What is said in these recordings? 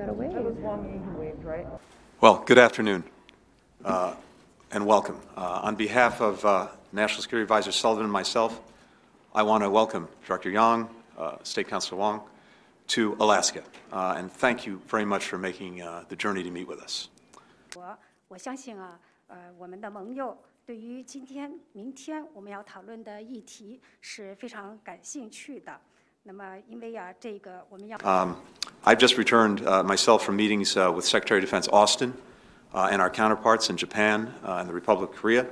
we got a wave. That was Wang Yi who waved, right? Well, good afternoon uh, and welcome. Uh, on behalf of uh, National Security Advisor Sullivan and myself, I want to welcome Dr. Yang, uh, State Councilor Wang, to Alaska, uh, and thank you very much for making uh, the journey to meet with us. 我我相信啊，呃，我们的盟友对于今天、明天我们要讨论的议题是非常感兴趣的。那么，因为啊，这个我们要 Um, I've just returned uh, myself from meetings uh, with Secretary of Defense Austin uh, and our counterparts in Japan uh, and the Republic of Korea,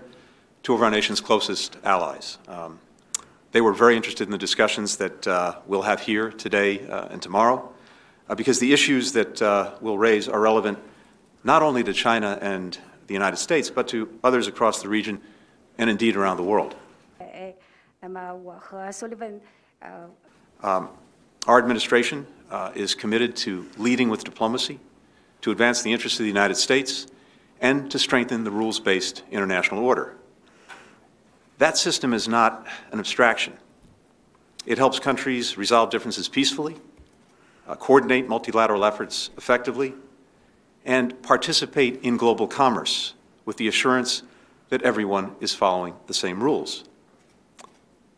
two of our nation's closest allies. Um, they were very interested in the discussions that uh, we'll have here today and tomorrow because the issues that we'll raise are relevant not only to China and the United States, but to others across the region and indeed around the world. Um, our administration uh, is committed to leading with diplomacy, to advance the interests of the United States, and to strengthen the rules based international order. That system is not an abstraction. It helps countries resolve differences peacefully, uh, coordinate multilateral efforts effectively, and participate in global commerce with the assurance that everyone is following the same rules.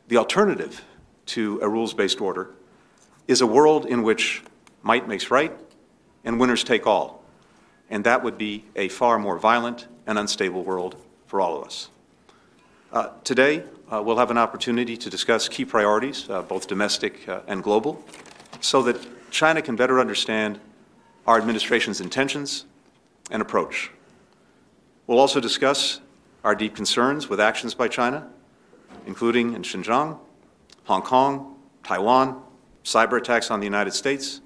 The alternative to a rules based order is a world in which might makes right and winners take all. And that would be a far more violent and unstable world for all of us. Uh, today, uh, we'll have an opportunity to discuss key priorities, uh, both domestic uh, and global, so that China can better understand our administration's intentions and approach. We'll also discuss our deep concerns with actions by China, including in Xinjiang, Hong Kong, Taiwan, cyber attacks on the United States,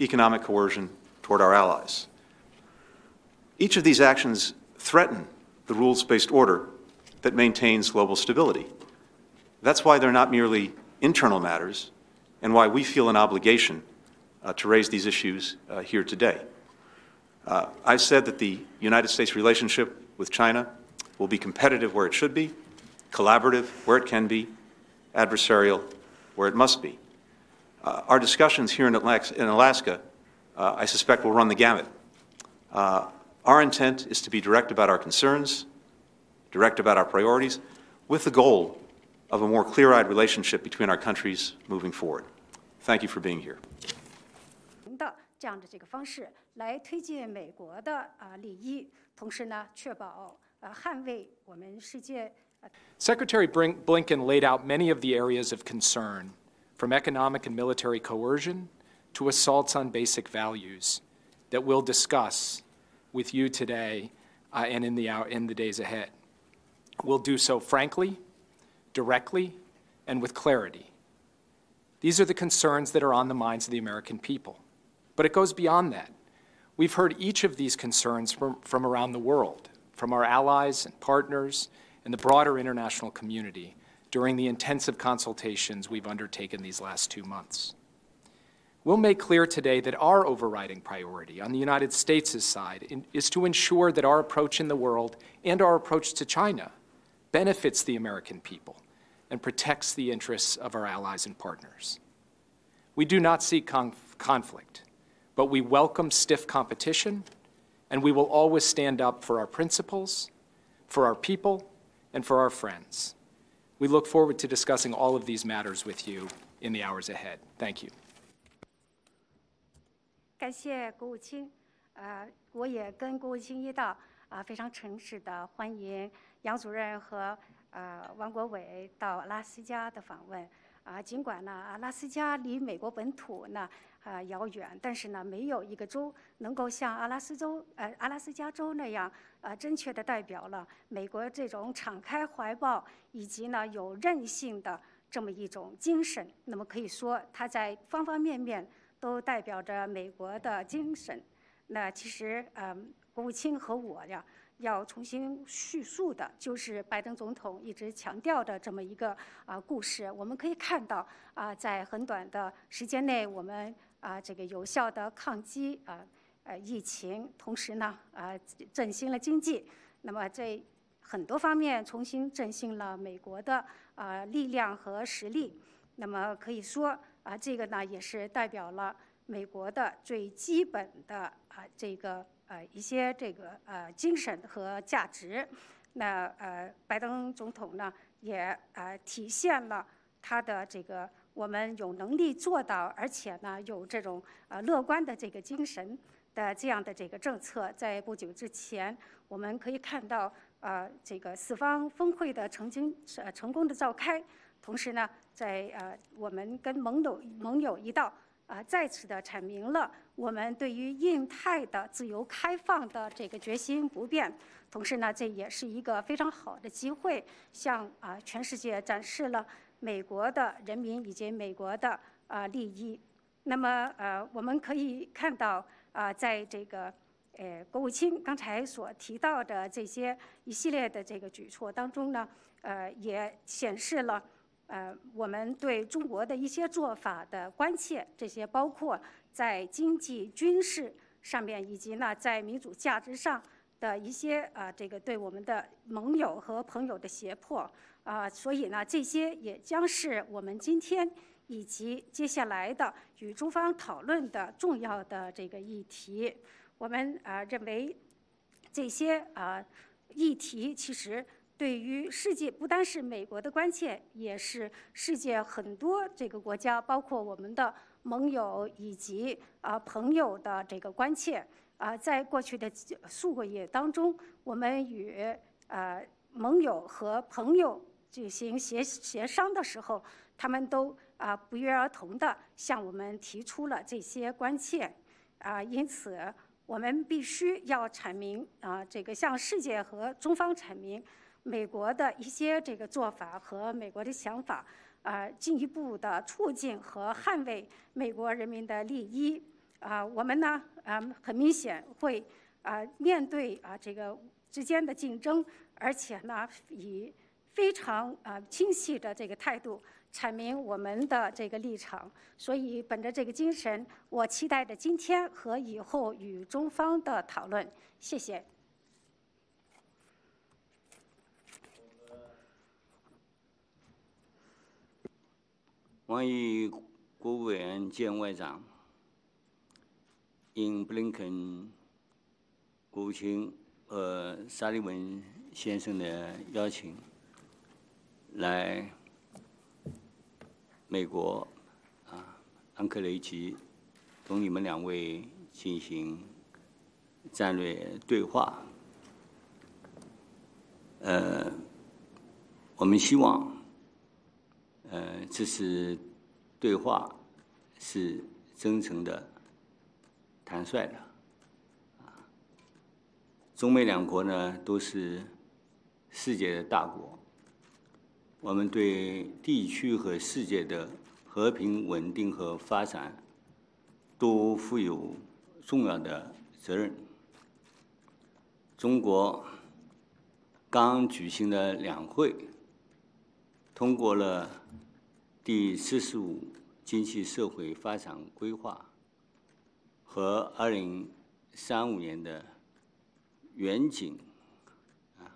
economic coercion toward our allies. Each of these actions threaten the rules based order that maintains global stability. That's why they're not merely internal matters, and why we feel an obligation uh, to raise these issues uh, here today. Uh, I've said that the United States relationship with China will be competitive where it should be, collaborative where it can be, adversarial where it must be. Uh, our discussions here in Alaska, in Alaska uh, I suspect, will run the gamut. Uh, our intent is to be direct about our concerns, direct about our priorities, with the goal of a more clear eyed relationship between our countries moving forward. Thank you for being here. 的这样的这个方式来推进美国的啊利益，同时呢，确保呃捍卫我们世界 Secretary Brin- Blinken laid out many of the areas of concern, from economic and military coercion to assaults on basic values, that we'll discuss with you today uh, and in the, hour, in the days ahead. We'll do so frankly, directly, and with clarity. These are the concerns that are on the minds of the American people. But it goes beyond that. We've heard each of these concerns from, from around the world, from our allies and partners and the broader international community during the intensive consultations we've undertaken these last two months. We'll make clear today that our overriding priority on the United States' side in- is to ensure that our approach in the world and our approach to China benefits the American people and protects the interests of our allies and partners. We do not seek conf- conflict, but we welcome stiff competition, and we will always stand up for our principles, for our people, and for our friends. We look forward to discussing all of these matters with you in the hours ahead. Thank you. 感谢国务卿，呃，我也跟国务卿一道啊、非常诚挚的欢迎杨主任和呃王国伟到阿拉斯加的访问。啊、尽管呢，阿拉斯加离美国本土呢啊、遥远，但是呢，没有一个州能够像阿拉斯州呃阿拉斯加州那样呃正确的代表了美国这种敞开怀抱以及呢有韧性的这么一种精神。那么可以说，它在方方面面都代表着美国的精神。那其实，嗯，国务卿和我呀，要重新叙述的，就是拜登总统一直强调的这么一个啊故事。我们可以看到啊，在很短的时间内，我们啊这个有效的抗击啊呃疫情，同时呢啊振兴了经济。那么在很多方面重新振兴了美国的啊力量和实力。那么可以说啊，这个呢也是代表了美国的最基本的啊这个呃一些这个呃精神和价值。那呃，拜登总统呢也呃体现了他的这个我们有能力做到，而且呢有这种呃乐观的这个精神的这样的这个政策。在不久之前，我们可以看到呃这个四方峰会的曾经呃成功的召开。同时呢，在呃，我们跟盟友盟友一道啊，再次的阐明了我们对于印太的自由开放的这个决心不变。同时呢，这也是一个非常好的机会，向啊全世界展示了美国的人民以及美国的啊利益。那么呃，我们可以看到啊，在这个呃国务卿刚才所提到的这些一系列的这个举措当中呢，呃，也显示了。呃，我们对中国的一些做法的关切，这些包括在经济、军事上面，以及呢在民主价值上的一些啊，这个对我们的盟友和朋友的胁迫啊，所以呢，这些也将是我们今天以及接下来的与中方讨论的重要的这个议题。我们啊认为这些啊议题其实。对于世界，不单是美国的关切，也是世界很多这个国家，包括我们的盟友以及啊朋友的这个关切。啊，在过去的数个月当中，我们与呃盟友和朋友进行协协商的时候，他们都啊不约而同的向我们提出了这些关切。啊，因此我们必须要阐明啊，这个向世界和中方阐明。美国的一些这个做法和美国的想法，啊，进一步的促进和捍卫美国人民的利益，啊，我们呢，啊，很明显会啊面对啊这个之间的竞争，而且呢，以非常啊清晰的这个态度阐明我们的这个立场。所以，本着这个精神，我期待着今天和以后与中方的讨论。谢谢。关于国务委员兼外长应布林肯国务卿和沙利文先生的邀请，来美国啊安克雷奇同你们两位进行战略对话。呃，我们希望。呃，这是对话，是真诚的、坦率的。啊，中美两国呢都是世界的大国，我们对地区和世界的和平、稳定和发展都负有重要的责任。中国刚举行的两会通过了。第四十五经济社会发展规划和二零三五年的远景啊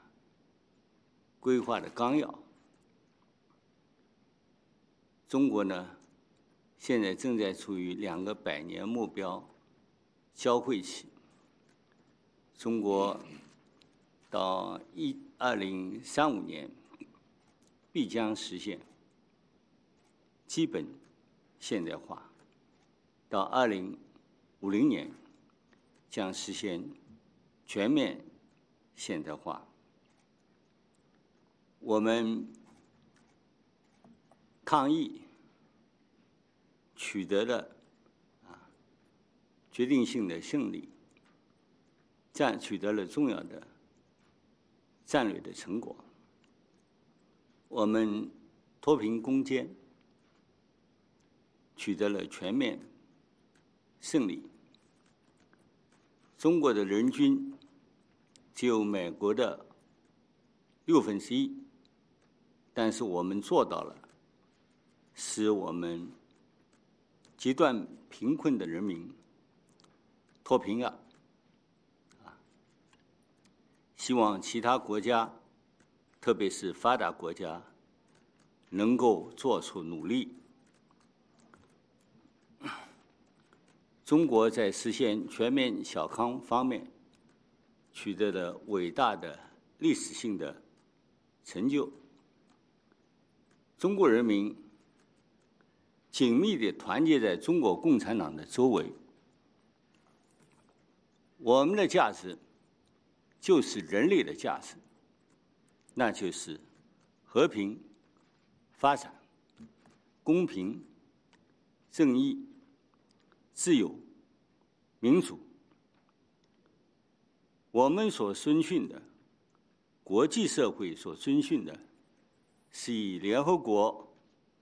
规划的纲要，中国呢现在正在处于两个百年目标交汇期，中国到一二零三五年必将实现。基本现代化，到二零五零年将实现全面现代化。我们抗疫取得了啊决定性的胜利，战取得了重要的战略的成果。我们脱贫攻坚。取得了全面胜利。中国的人均只有美国的六分之一，但是我们做到了，使我们极端贫困的人民脱贫了！啊，希望其他国家，特别是发达国家，能够做出努力。中国在实现全面小康方面取得了伟大的历史性的成就。中国人民紧密地团结在中国共产党的周围。我们的价值就是人类的价值，那就是和平、发展、公平、正义、自由、民主。我们所遵循的，国际社会所遵循的，是以联合国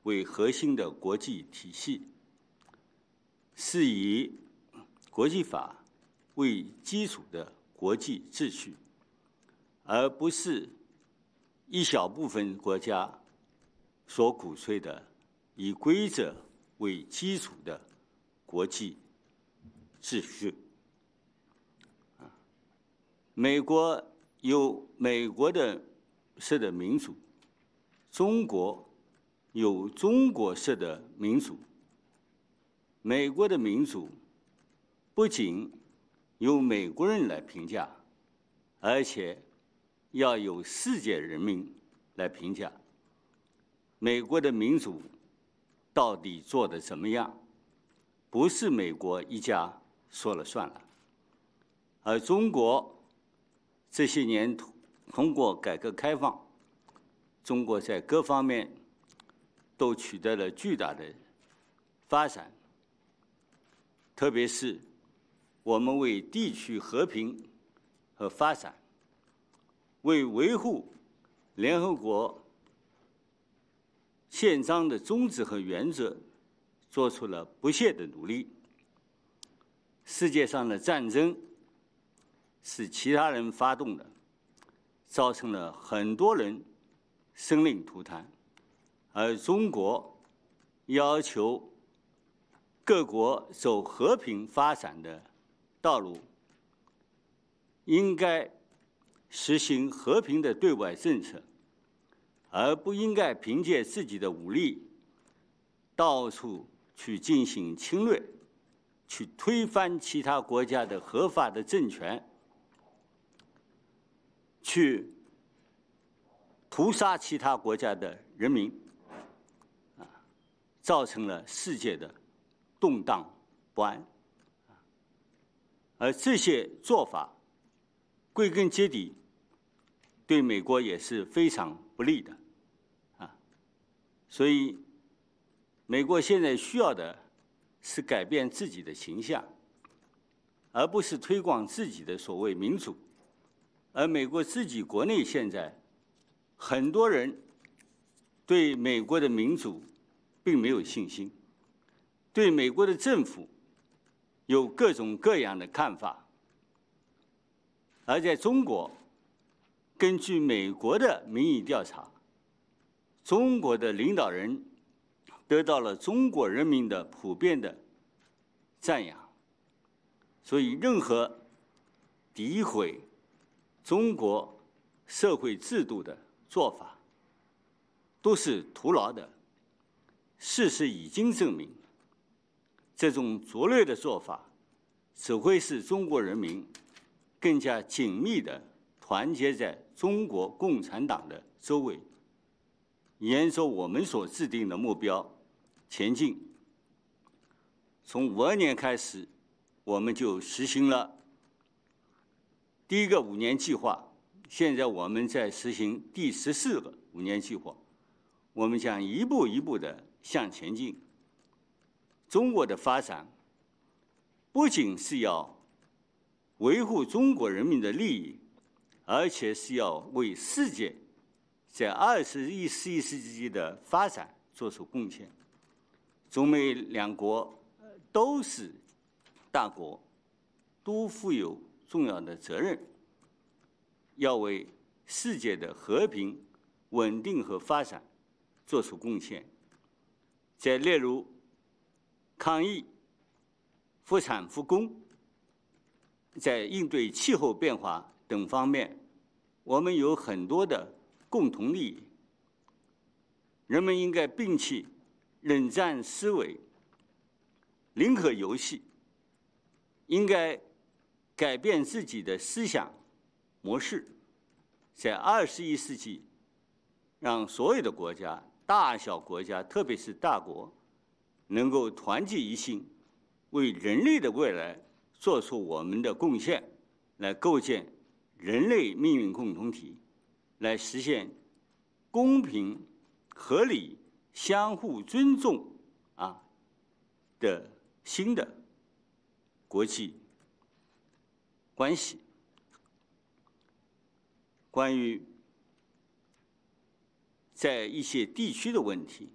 为核心的国际体系，是以国际法。为基础的国际秩序，而不是一小部分国家所鼓吹的以规则为基础的国际秩序。美国有美国的式的民主，中国有中国式的民主。美国的民主不仅由美国人来评价，而且要由世界人民来评价美国的民主到底做的怎么样？不是美国一家说了算了，而中国这些年通过改革开放，中国在各方面都取得了巨大的发展，特别是。我们为地区和平和发展，为维护联合国宪章的宗旨和原则，做出了不懈的努力。世界上的战争是其他人发动的，造成了很多人生灵涂炭，而中国要求各国走和平发展的。道路应该实行和平的对外政策，而不应该凭借自己的武力到处去进行侵略，去推翻其他国家的合法的政权，去屠杀其他国家的人民，啊，造成了世界的动荡不安。而这些做法，归根结底，对美国也是非常不利的，啊，所以，美国现在需要的是改变自己的形象，而不是推广自己的所谓民主。而美国自己国内现在，很多人对美国的民主并没有信心，对美国的政府。有各种各样的看法，而在中国，根据美国的民意调查，中国的领导人得到了中国人民的普遍的赞扬，所以任何诋毁中国社会制度的做法都是徒劳的。事实已经证明。这种拙劣的做法，只会使中国人民更加紧密的团结在中国共产党的周围，沿着我们所制定的目标前进。从五二年开始，我们就实行了第一个五年计划，现在我们在实行第十四个五年计划，我们将一步一步地向前进。中国的发展不仅是要维护中国人民的利益，而且是要为世界在二十一世纪的发展做出贡献。中美两国都是大国，都负有重要的责任，要为世界的和平、稳定和发展做出贡献。再例如，抗疫、复产复工，在应对气候变化等方面，我们有很多的共同利益。人们应该摒弃冷战思维、零和游戏，应该改变自己的思想模式，在二十一世纪，让所有的国家、大小国家，特别是大国，能够团结一心，为人类的未来做出我们的贡献，来构建人类命运共同体，来实现公平、合理、相互尊重啊的新的国际关系。关于在一些地区的问题，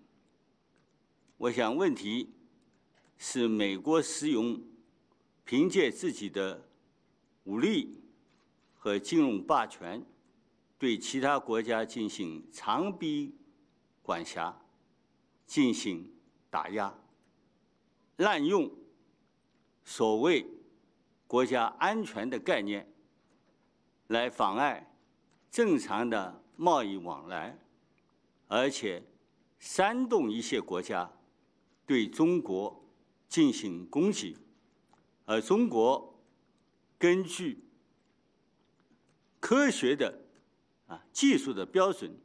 我想问题是美国使用凭借自己的武力和金融霸权，对其他国家进行长臂管辖，进行打压，滥用所谓国家安全的概念，来妨碍。正常的贸易往来，而且煽动一些国家对中国进行攻击，而中国根据科学的啊技术的标准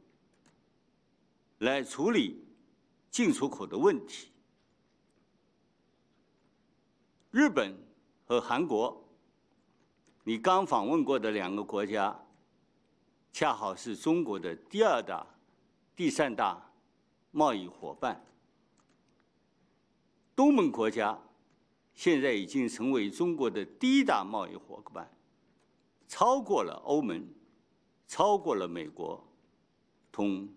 来处理进出口的问题。日本和韩国，你刚访问过的两个国家。恰好是中国的第二大、第三大贸易伙伴。东盟国家现在已经成为中国的第一大贸易伙伴，超过了欧盟，超过了美国，同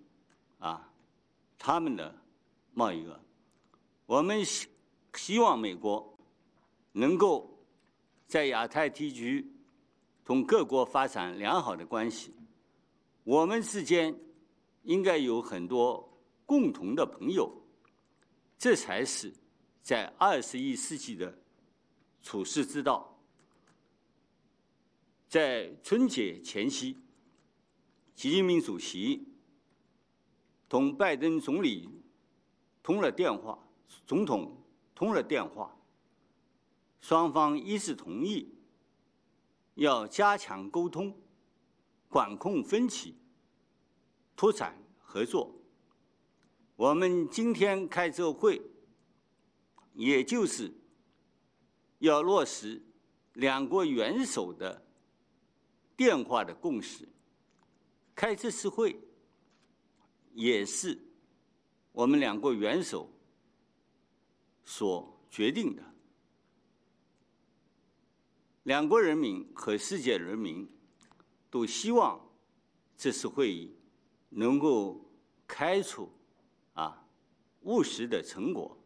啊他们的贸易额。我们希希望美国能够在亚太地区同各国发展良好的关系。我们之间应该有很多共同的朋友，这才是在二十一世纪的处世之道。在春节前夕，习近平主席同拜登总理通了电话，总统通了电话，双方一致同意要加强沟通。管控分歧，拓展合作。我们今天开这会，也就是要落实两国元首的电话的共识。开这次会，也是我们两国元首所决定的。两国人民和世界人民。都希望这次会议能够开出啊务实的成果。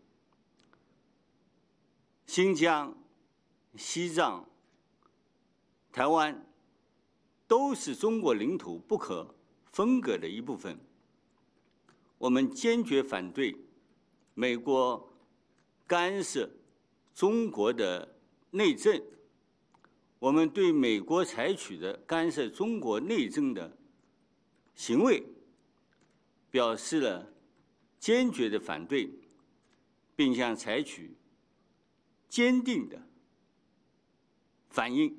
新疆、西藏、台湾都是中国领土不可分割的一部分。我们坚决反对美国干涉中国的内政。我们对美国采取的干涉中国内政的行为表示了坚决的反对，并将采取坚定的反应。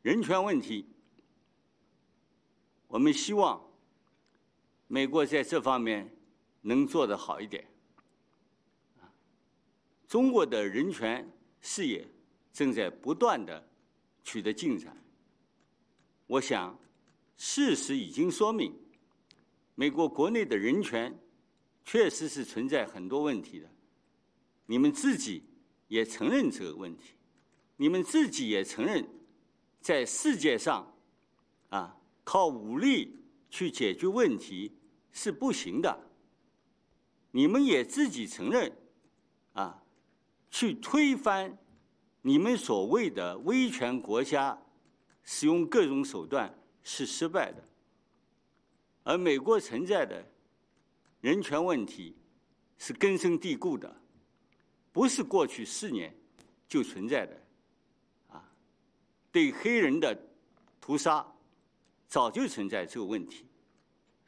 人权问题，我们希望美国在这方面能做得好一点。中国的人权事业。正在不断的取得进展。我想，事实已经说明，美国国内的人权确实是存在很多问题的。你们自己也承认这个问题，你们自己也承认，在世界上，啊，靠武力去解决问题是不行的。你们也自己承认，啊，去推翻。你们所谓的威权国家使用各种手段是失败的，而美国存在的人权问题是根深蒂固的，不是过去四年就存在的，啊，对黑人的屠杀早就存在这个问题，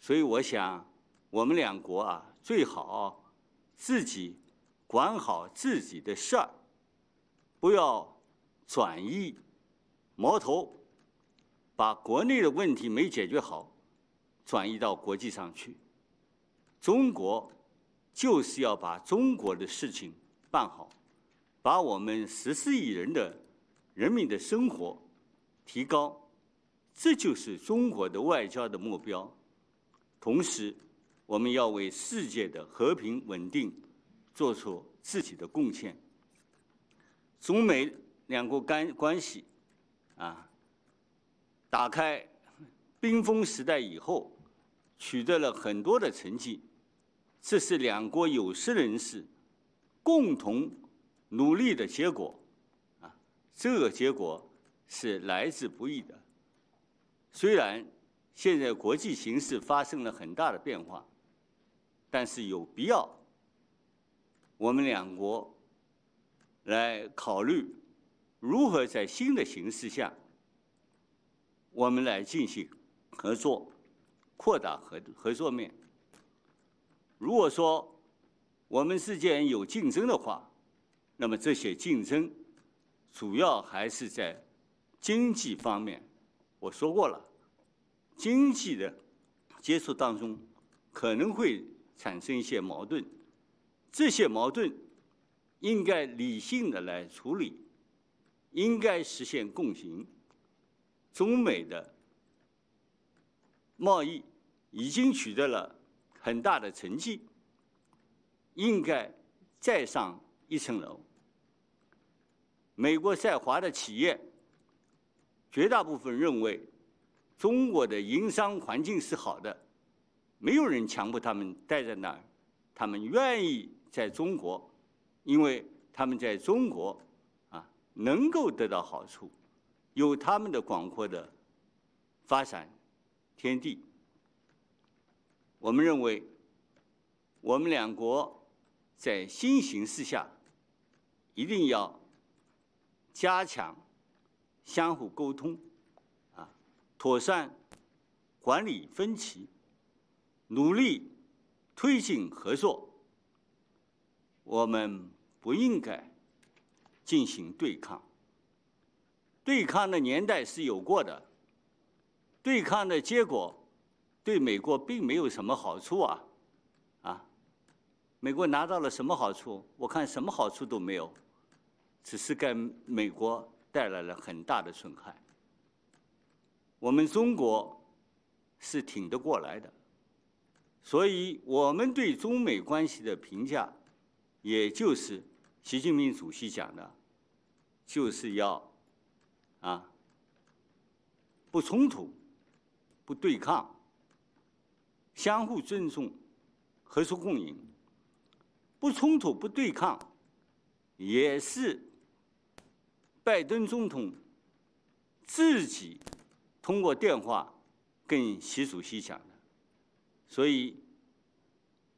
所以我想我们两国啊最好自己管好自己的事儿。不要转移矛头，把国内的问题没解决好，转移到国际上去。中国就是要把中国的事情办好，把我们十四亿人的人民的生活提高，这就是中国的外交的目标。同时，我们要为世界的和平稳定做出自己的贡献。中美两国关关系，啊，打开冰封时代以后，取得了很多的成绩，这是两国有识人士共同努力的结果，啊，这个结果是来之不易的。虽然现在国际形势发生了很大的变化。但是有必要，我们两国来考虑如何在新的形势下，我们来进行合作，扩大合合作面。如果说我们之间有竞争的话，那么这些竞争主要还是在经济方面。我说过了，经济的接触当中可能会。产生一些矛盾，这些矛盾应该理性的来处理，应该实现共赢。中美的贸易已经取得了很大的成绩，应该再上一层楼。美国在华的企业绝大部分认为中国的营商环境是好的。没有人强迫他们待在那儿，他们愿意在中国，因为他们在中国啊能够得到好处，有他们的广阔的发展天地。我们认为，我们两国在新形势下一定要加强相互沟通，妥善管理分歧。努力推进合作，我们不应该进行对抗。对抗的年代是有过的，对抗的结果对美国并没有什么好处啊！啊，美国拿到了什么好处？我看什么好处都没有，只是给美国带来了很大的损害。我们中国是挺得过来的。所以，我们对中美关系的评价，也就是习近平主席讲的，就是要啊，不冲突、不对抗、相互尊重、合作共赢。不冲突、不对抗，也是拜登总统自己通过电话跟习主席讲的。所以，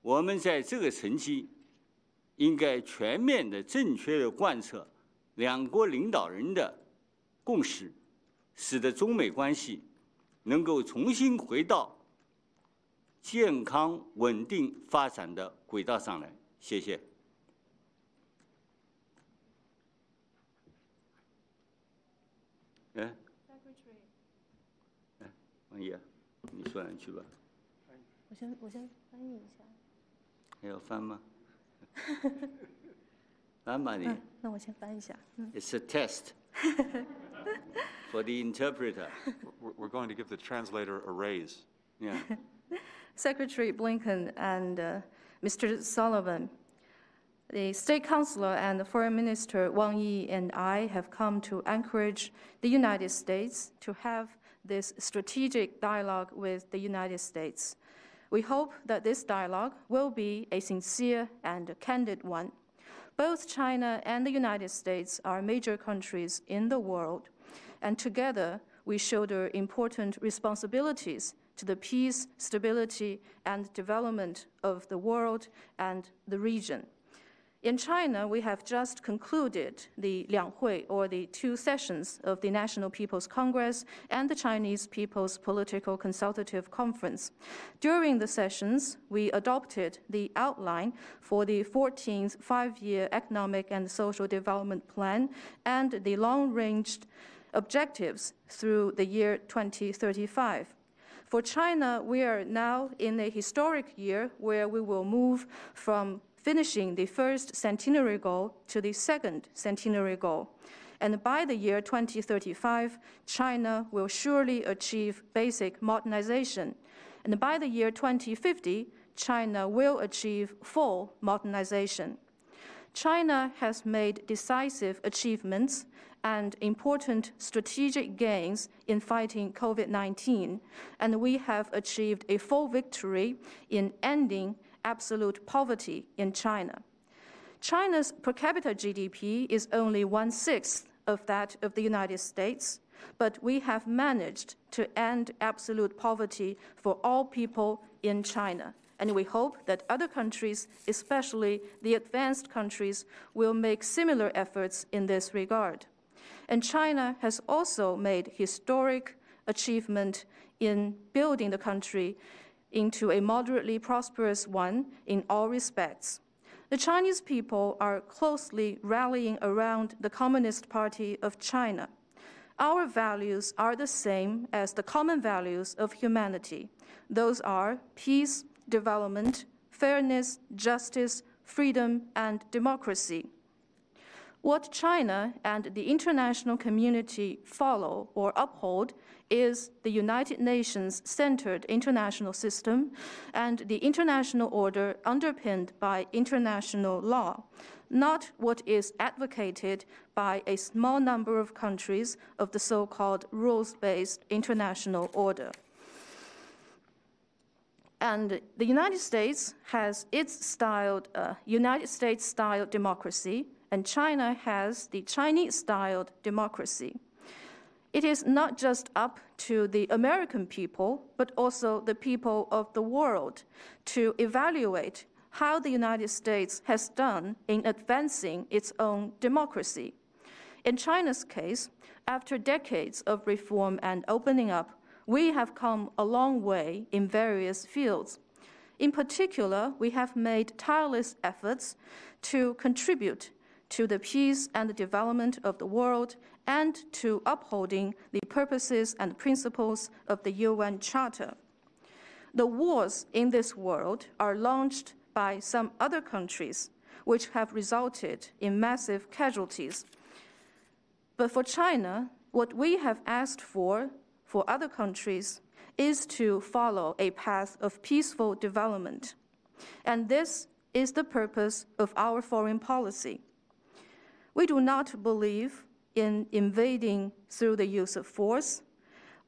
我们在这个层级应该全面的、正确的贯彻两国领导人的共识，使得中美关系能够重新回到健康、稳定发展的轨道上来。谢谢。哎，哎，王爷，你说两句吧。我先我先翻译一下。还要翻吗？翻吧你。那我先翻一下。It's a test for the interpreter. We're going to give the translator a raise. Yeah. Secretary Blinken and uh, Mr. Sullivan, the State Councilor and the Foreign Minister Wang Yi and I have come to encourage the United States to have this strategic dialogue with the United States. We hope that this dialogue will be a sincere and candid one. Both China and the United States are major countries in the world, and together we shoulder important responsibilities to the peace, stability, and development of the world and the region. In China, we have just concluded the Lianghui, or the two sessions of the National People's Congress and the Chinese People's Political Consultative Conference. During the sessions, we adopted the outline for the 14th five-year economic and social development plan and the long-range objectives through the year 2035. For China, we are now in a historic year where we will move from finishing the first centenary goal to the second centenary goal. And by the year 2035, China will surely achieve basic modernization. And by the year 2050, China will achieve full modernization. China has made decisive achievements and important strategic gains in fighting COVID 19, and we have achieved a full victory in ending absolute poverty in China. China's per capita GDP is only one sixth of that of the United States, but we have managed to end absolute poverty for all people in China. And we hope that other countries, especially the advanced countries, will make similar efforts in this regard. And China has also made historic achievement in building the country into a moderately prosperous one in all respects. The Chinese people are closely rallying around the Communist Party of China. Our values are the same as the common values of humanity. Those are peace, development, fairness, justice, freedom, and democracy. What China and the international community follow or uphold is the United Nations centered international system and the international order underpinned by international law, not what is advocated by a small number of countries of the so called rules based international order. And the United States has its styled uh, United States style democracy, and China has the Chinese styled democracy. It is not just up to the American people, but also the people of the world to evaluate how the United States has done in advancing its own democracy. In China's case, after decades of reform and opening up, we have come a long way in various fields. In particular, we have made tireless efforts to contribute to the peace and the development of the world and to upholding the purposes and principles of the UN Charter. The wars in this world are launched by some other countries, which have resulted in massive casualties. But for China, what we have asked for for other countries is to follow a path of peaceful development. And this is the purpose of our foreign policy. We do not believe in invading through the use of force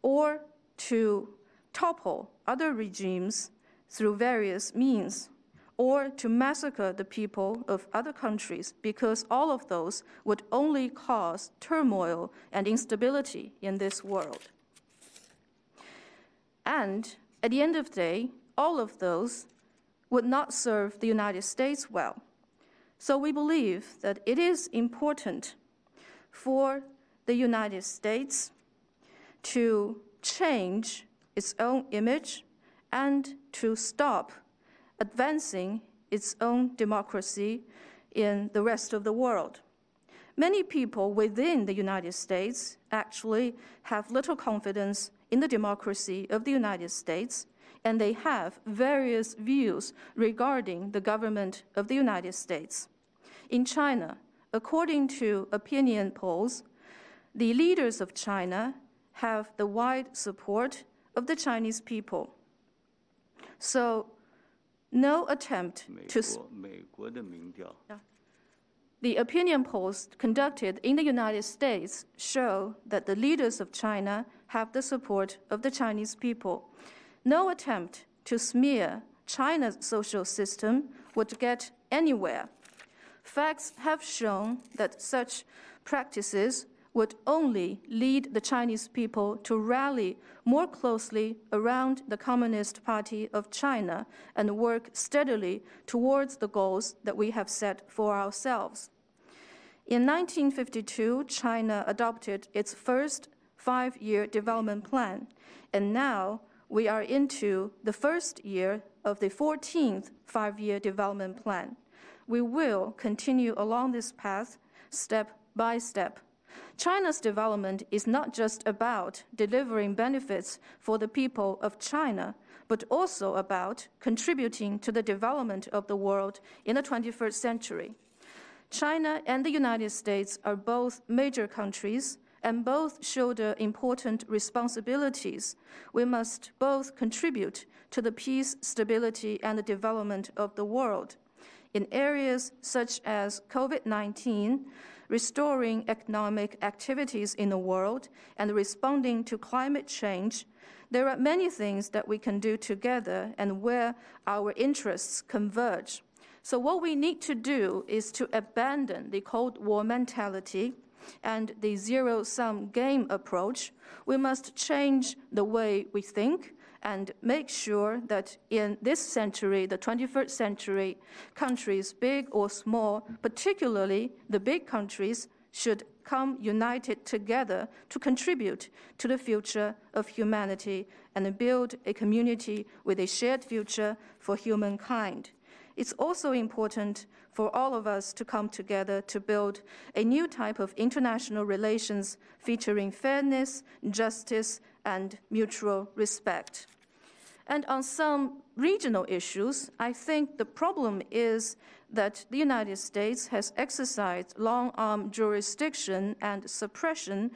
or to topple other regimes through various means or to massacre the people of other countries because all of those would only cause turmoil and instability in this world. And at the end of the day, all of those would not serve the United States well. So we believe that it is important for the United States to change its own image and to stop advancing its own democracy in the rest of the world. Many people within the United States actually have little confidence in the democracy of the United States, and they have various views regarding the government of the United States. In China, according to opinion polls, the leaders of China have the wide support of the Chinese people. So, no attempt 美 to s- 国美国的民调 The opinion polls conducted in the United States show that the leaders of China have the support of the Chinese people. No attempt to smear China's social system would get anywhere. Facts have shown that such practices would only lead the Chinese people to rally more closely around the Communist Party of China and work steadily towards the goals that we have set for ourselves. In 1952, China adopted its first five year development plan, and now we are into the first year of the 14th five year development plan. We will continue along this path step by step. China's development is not just about delivering benefits for the people of China, but also about contributing to the development of the world in the 21st century. China and the United States are both major countries and both shoulder important responsibilities. We must both contribute to the peace, stability, and the development of the world. In areas such as COVID 19, restoring economic activities in the world, and responding to climate change, there are many things that we can do together and where our interests converge. So, what we need to do is to abandon the Cold War mentality and the zero sum game approach. We must change the way we think and make sure that in this century, the 21st century, countries, big or small, particularly the big countries, should come united together to contribute to the future of humanity and build a community with a shared future for humankind. It's also important for all of us to come together to build a new type of international relations featuring fairness, justice, and mutual respect. And on some regional issues, I think the problem is that the United States has exercised long arm jurisdiction and suppression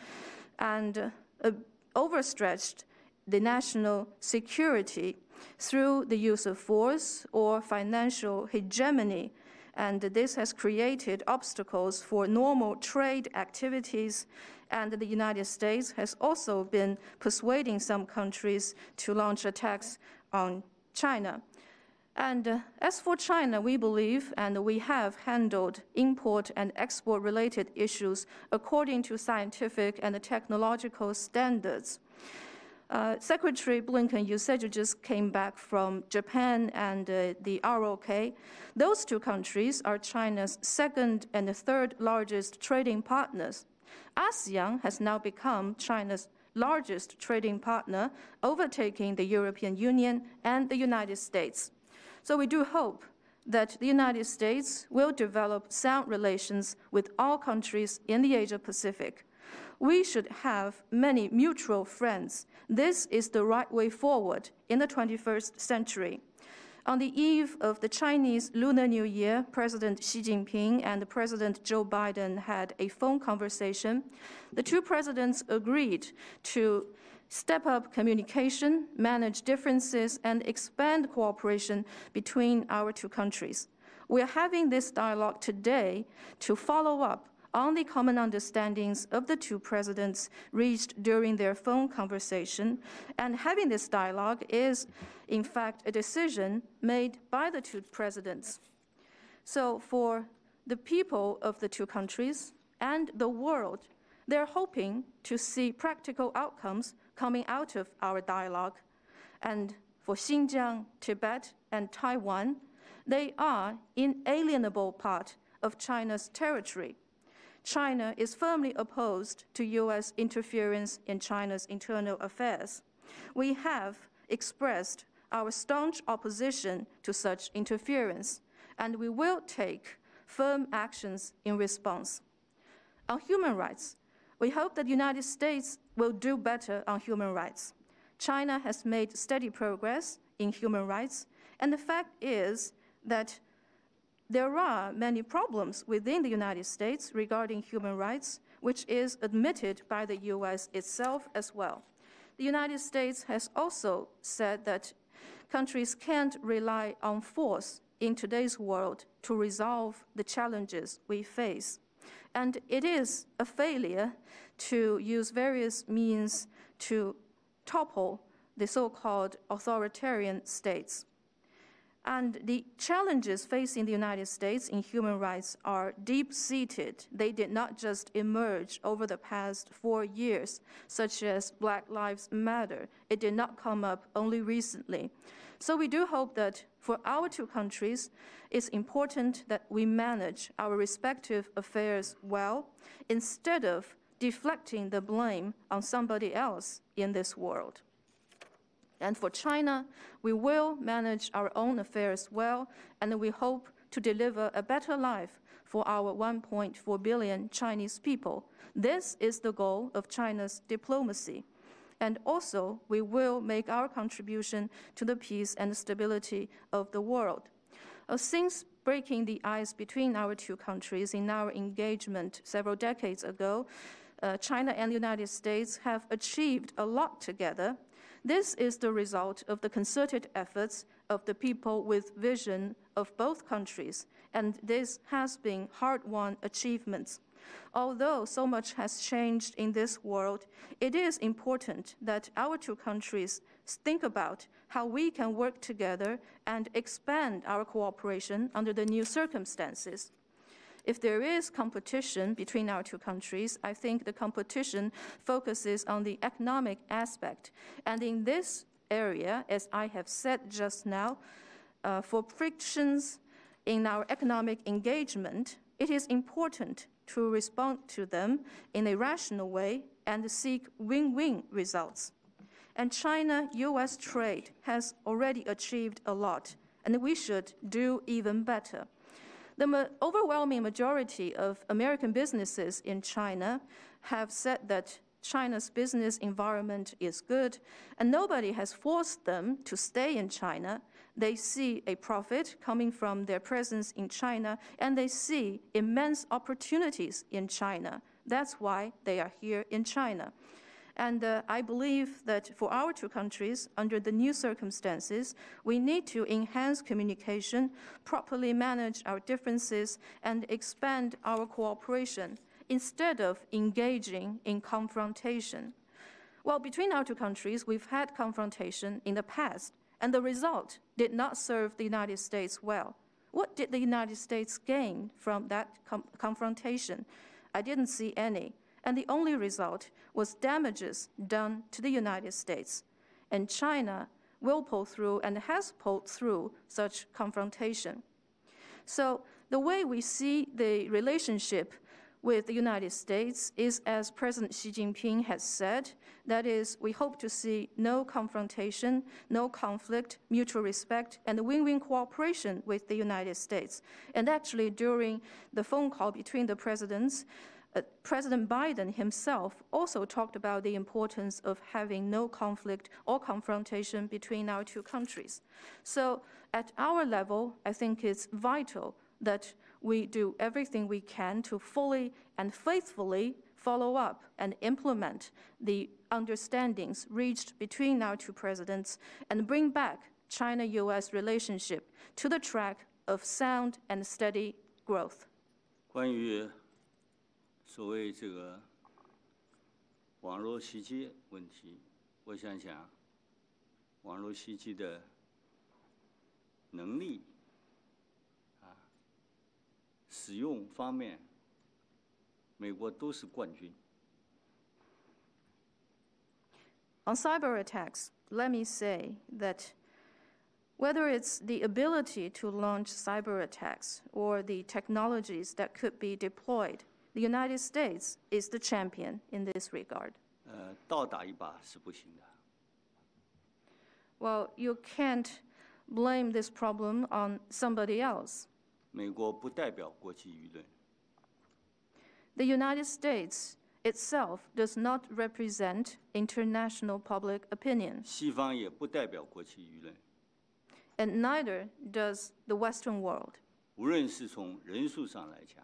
and uh, overstretched the national security through the use of force or financial hegemony. And this has created obstacles for normal trade activities. And the United States has also been persuading some countries to launch attacks on China. And uh, as for China, we believe and we have handled import and export related issues according to scientific and technological standards. Uh, Secretary Blinken, you said you just came back from Japan and uh, the ROK. Those two countries are China's second and third largest trading partners. ASEAN has now become China's largest trading partner, overtaking the European Union and the United States. So we do hope that the United States will develop sound relations with all countries in the Asia Pacific we should have many mutual friends. This is the right way forward in the 21st century. On the eve of the Chinese Lunar New Year, President Xi Jinping and President Joe Biden had a phone conversation. The two presidents agreed to step up communication, manage differences, and expand cooperation between our two countries. We are having this dialogue today to follow up on the common understandings of the two presidents reached during their phone conversation. And having this dialogue is, in fact, a decision made by the two presidents. So, for the people of the two countries and the world, they're hoping to see practical outcomes coming out of our dialogue. And for Xinjiang, Tibet, and Taiwan, they are inalienable part of China's territory. China is firmly opposed to U.S. interference in China's internal affairs. We have expressed our staunch opposition to such interference, and we will take firm actions in response. On human rights, we hope that the United States will do better on human rights. China has made steady progress in human rights, and the fact is that there are many problems within the United States regarding human rights, which is admitted by the US itself as well. The United States has also said that countries can't rely on force in today's world to resolve the challenges we face. And it is a failure to use various means to topple the so called authoritarian states. And the challenges facing the United States in human rights are deep seated. They did not just emerge over the past four years, such as Black Lives Matter. It did not come up only recently. So we do hope that for our two countries, it's important that we manage our respective affairs well instead of deflecting the blame on somebody else in this world. And for China, we will manage our own affairs well, and we hope to deliver a better life for our 1.4 billion Chinese people. This is the goal of China's diplomacy. And also, we will make our contribution to the peace and stability of the world. Uh, since breaking the ice between our two countries in our engagement several decades ago, uh, China and the United States have achieved a lot together this is the result of the concerted efforts of the people with vision of both countries, and this has been hard-won achievements. Although so much has changed in this world, it is important that our two countries think about how we can work together and expand our cooperation under the new circumstances. If there is competition between our two countries, I think the competition focuses on the economic aspect. And in this area, as I have said just now, uh, for frictions in our economic engagement, it is important to respond to them in a rational way and seek win-win results. And China-US trade has already achieved a lot, and we should do even better. The ma overwhelming majority of American businesses in China have said that China's business environment is good, and nobody has forced them to stay in China. They see a profit coming from their presence in China, and they see immense opportunities in China. That's why they are here in China. And uh, I believe that for our two countries, under the new circumstances, we need to enhance communication, properly manage our differences, and expand our cooperation instead of engaging in confrontation. Well, between our two countries, we've had confrontation in the past, and the result did not serve the United States well. What did the United States gain from that confrontation? I didn't see any and the only result was damages done to the United States. And China will pull through and has pulled through such confrontation. So the way we see the relationship with the United States is, as President Xi Jinping has said, that is, we hope to see no confrontation, no conflict, mutual respect, and win-win cooperation with the United States. And actually, during the phone call between the presidents, uh, President Biden himself also talked about the importance of having no conflict or confrontation between our two countries. So at our level, I think it's vital that we do everything we can to fully and faithfully follow up and implement the understandings reached between our two presidents and bring back China-U.S. relationship to the track of sound and steady growth. 关于所谓这个网络袭击问题，我想想，网络袭击的能力啊，使用方面，美国都是冠军。On cyber attacks, let me say that whether it's the ability to launch cyber attacks or the technologies that could be deployed the United States is the champion in this regard. 呃，倒打一把是不行的。Well, you can't blame this problem on somebody else. 美国不代表国际舆论。The United States itself does not represent international public opinion. 西方也不代表国际舆论。And neither does the Western world. 无论是从人数上来讲，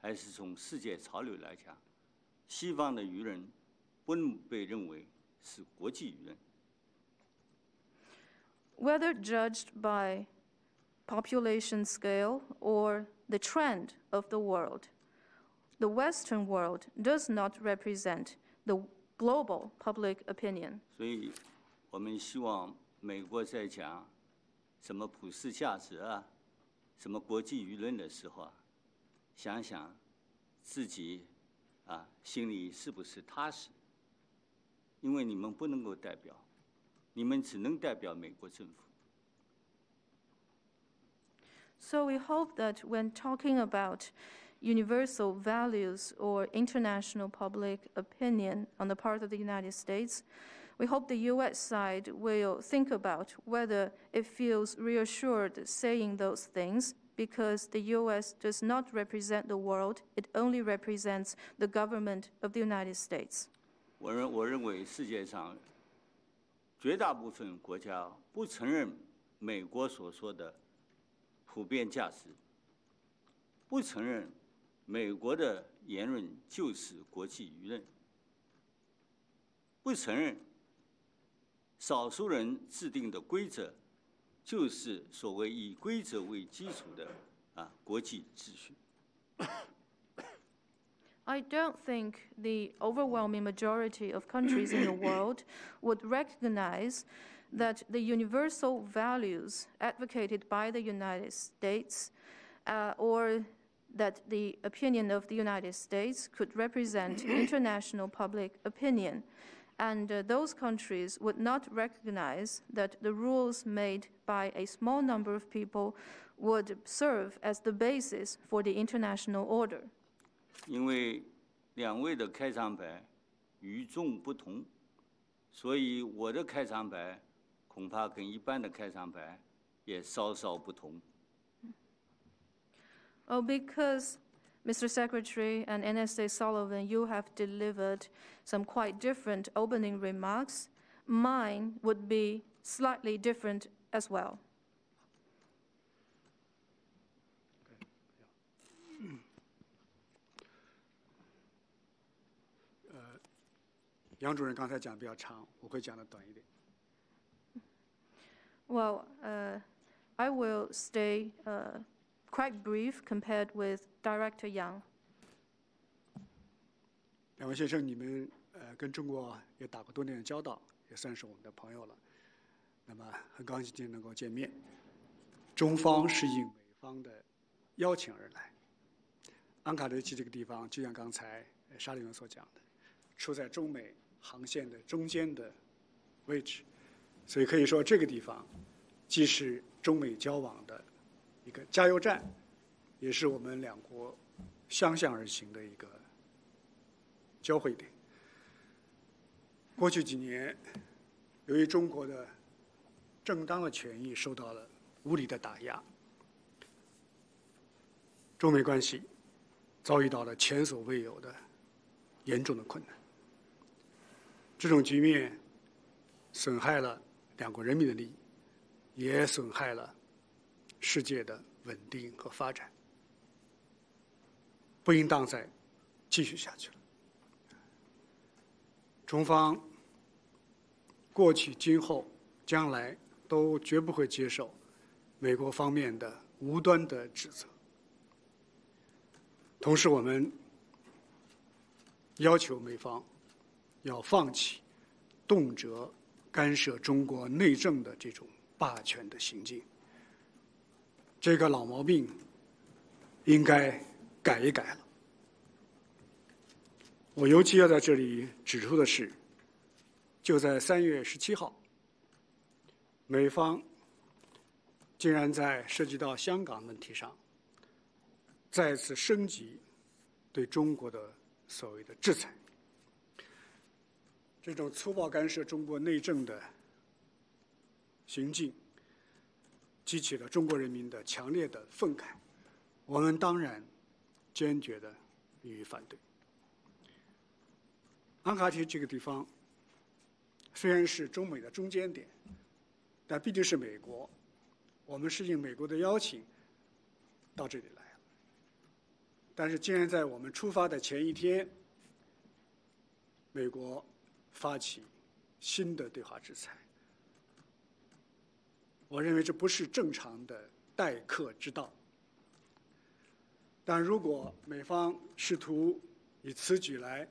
还是从世界潮流来讲，西方的舆论不能被认为是国际舆论。Whether judged by population scale or the trend of the world, the Western world does not represent the global public opinion. 所以，我们希望美国在讲什么普世价值啊，什么国际舆论的时候啊，想想自己啊心里是不是踏实？因为你们不能够代表，你们只能代表美国政府。 So we hope that when talking about universal values or international public opinion on the part of the United States, we hope the U.S. side will think about whether it feels reassured saying those things because the U.S. does not represent the world, it only represents the government of the United States. 我认我认为世界上绝大部分国家不承认美国所说的普遍价值，不承认美国的言论就是国际舆论，不承认少数人制定的规则就是所谓以规则为基础的啊国际秩序。 I don't think the overwhelming majority of countries in the world would recognize that the universal values advocated by the United States uh, or that the opinion of the United States could represent international public opinion. And uh, those countries would not recognize that the rules made by a small number of people would serve as the basis for the international order. 因为两位的开场白与众不同，所以我的开场白恐怕跟一般的开场白也稍稍不同。 Oh, because, Mr. Secretary and NSA Sullivan, you have delivered some quite different opening remarks. Mine would be slightly different as well. Uh, well, uh, I will stay uh, quite brief compared with Director Yang. 两位先生，你们呃跟中国也打过多年的交道，也算是我们的朋友了。那么很高兴今天能够见面。中方是应美方的邀请而来。安卡德基这个地方，就像刚才沙利文所讲的，处在中美航线的中间的位置，所以可以说这个地方既是中美交往的一个加油站，也是我们两国相向而行的一个交汇点。过去几年，由于中国的正当的权益受到了无理的打压，中美关系遭遇到了前所未有的严重的困难。这种局面损害了两国人民的利益，也损害了世界的稳定和发展，不应当再继续下去了。中方过去、今后、将来都绝不会接受美国方面的无端的指责。同时，我们要求美方要放弃动辄干涉中国内政的这种霸权的行径。这个老毛病应该改一改了。我尤其要在这里指出的是，就在三月十七号，美方竟然在涉及到香港问题上再次升级对中国的所谓的制裁。这种粗暴干涉中国内政的行径，激起了中国人民的强烈的愤慨。我们当然坚决的予以反对。安卡提这个地方虽然是中美的中间点，但毕竟是美国，我们是应美国的邀请到这里来。但是，竟然在我们出发的前一天，美国发起新的对华制裁，我认为这不是正常的待客之道。但如果美方试图以此举来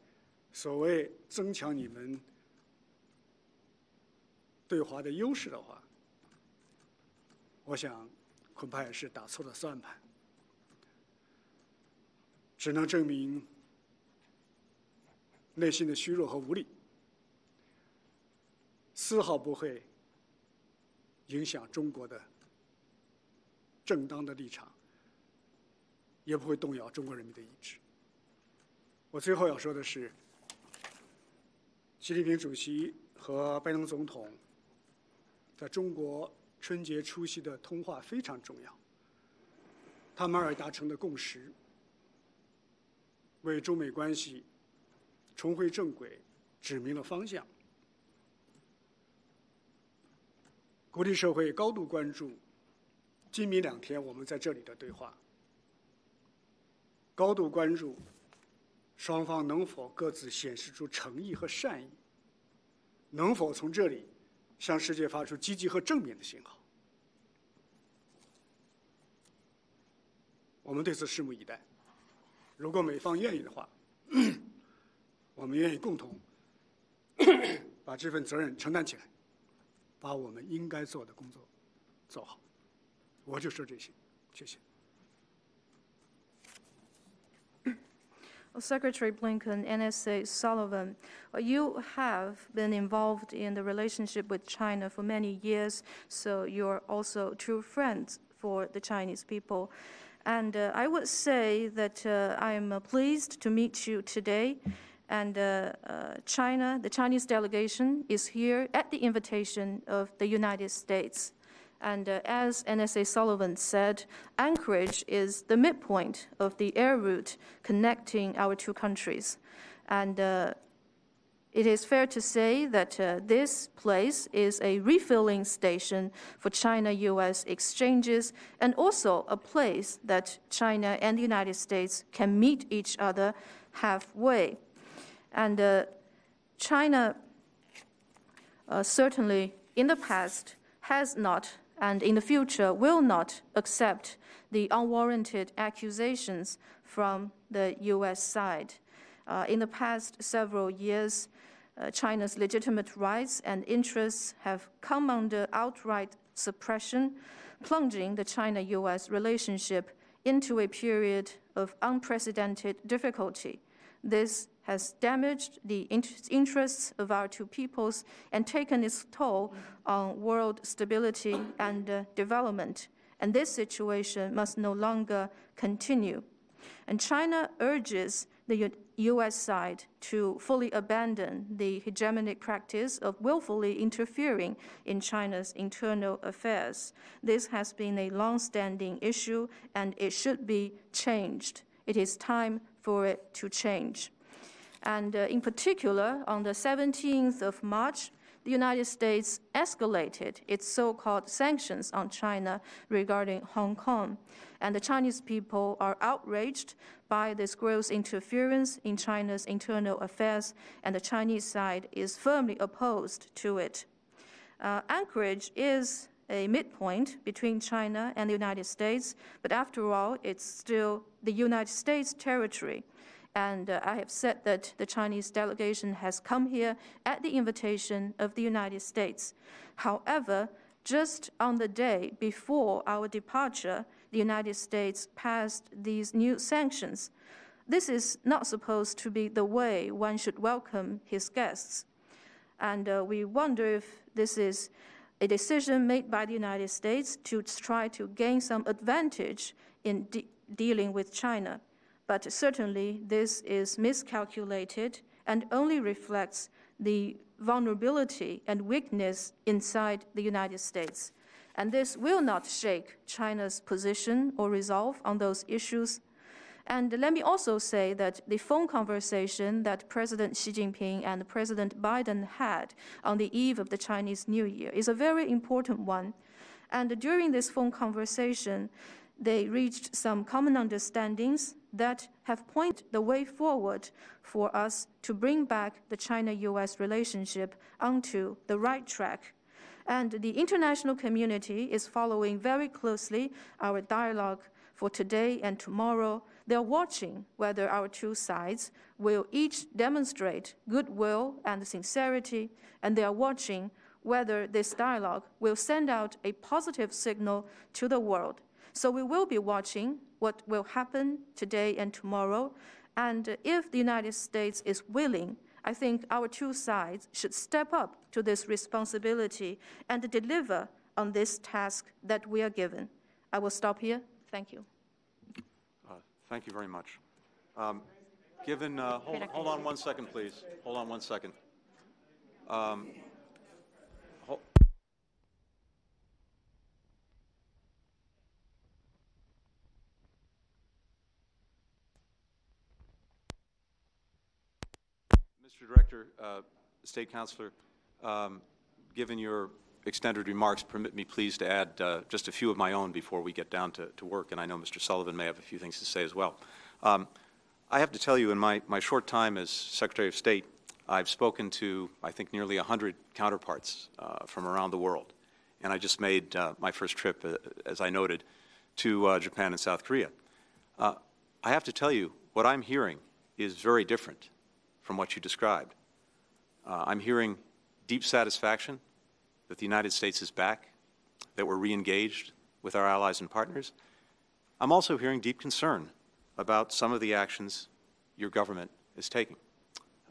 所谓增强你们对华的优势的话，我想恐怕也是打错了算盘，只能证明内心的虚弱和无力，丝毫不会影响中国的正当的立场，也不会动摇中国人民的意志。我最后要说的是，习近平主席和拜登总统在中国春节出席的通话非常重要，他们二达成的共识，为中美关系重回正轨指明了方向。国际社会高度关注今明两天我们在这里的对话，高度关注。双方能否各自显示出诚意和善意？能否从这里向世界发出积极和正面的信号？我们对此拭目以待。如果美方愿意的话，我们愿意共同 把这份责任承担起来，把我们应该做的工作做好。我就说这些，谢谢。Secretary Blinken, NSA Sullivan, uh, you have been involved in the relationship with China for many years, so you're also true friends for the Chinese people. And uh, I would say that uh, I'm uh, pleased to meet you today. And uh, uh, China, the Chinese delegation, is here at the invitation of the United States. And uh, as NSA Sullivan said, Anchorage is the midpoint of the air route connecting our two countries. And uh, it is fair to say that uh, this place is a refilling station for China US exchanges and also a place that China and the United States can meet each other halfway. And uh, China uh, certainly in the past has not and in the future will not accept the unwarranted accusations from the U.S. side. Uh, in the past several years, uh, China's legitimate rights and interests have come under outright suppression, plunging the China US relationship into a period of unprecedented difficulty. This has damaged the interests of our two peoples and taken its toll on world stability and uh, development. And this situation must no longer continue. And China urges the U US side to fully abandon the hegemonic practice of willfully interfering in China's internal affairs. This has been a long standing issue and it should be changed. It is time for it to change. And uh, in particular, on the 17th of March, the United States escalated its so called sanctions on China regarding Hong Kong. And the Chinese people are outraged by this gross interference in China's internal affairs, and the Chinese side is firmly opposed to it. Uh, Anchorage is a midpoint between China and the United States, but after all, it's still the United States territory. And uh, I have said that the Chinese delegation has come here at the invitation of the United States. However, just on the day before our departure, the United States passed these new sanctions. This is not supposed to be the way one should welcome his guests. And uh, we wonder if this is a decision made by the United States to try to gain some advantage in de dealing with China but certainly this is miscalculated and only reflects the vulnerability and weakness inside the United States. And this will not shake China's position or resolve on those issues. And let me also say that the phone conversation that President Xi Jinping and President Biden had on the eve of the Chinese New Year is a very important one. And during this phone conversation, they reached some common understandings that have pointed the way forward for us to bring back the China US relationship onto the right track. And the international community is following very closely our dialogue for today and tomorrow. They're watching whether our two sides will each demonstrate goodwill and sincerity, and they are watching whether this dialogue will send out a positive signal to the world. So we will be watching what will happen today and tomorrow. And if the United States is willing, I think our two sides should step up to this responsibility and deliver on this task that we are given. I will stop here. Thank you. Thank you very much. Um, Given, uh, hold hold on one second, please. Hold on one second. Um, Mr. Director, uh, State Counselor, um, given your extended remarks, permit me please to add uh, just a few of my own before we get down to to work, and I know Mr. Sullivan may have a few things to say as well. Um, I have to tell you, in my, my short time as Secretary of State, I've spoken to, I think, nearly 100 counterparts uh, from around the world. And I just made uh, my first trip, uh, as I noted, to uh, Japan and South Korea. Uh, I have to tell you, what I'm hearing is very different from what you described. I'm hearing deep satisfaction that the United States is back, that we're re-engaged with our allies and partners. I'm also hearing deep concern about some of the actions your government is taking.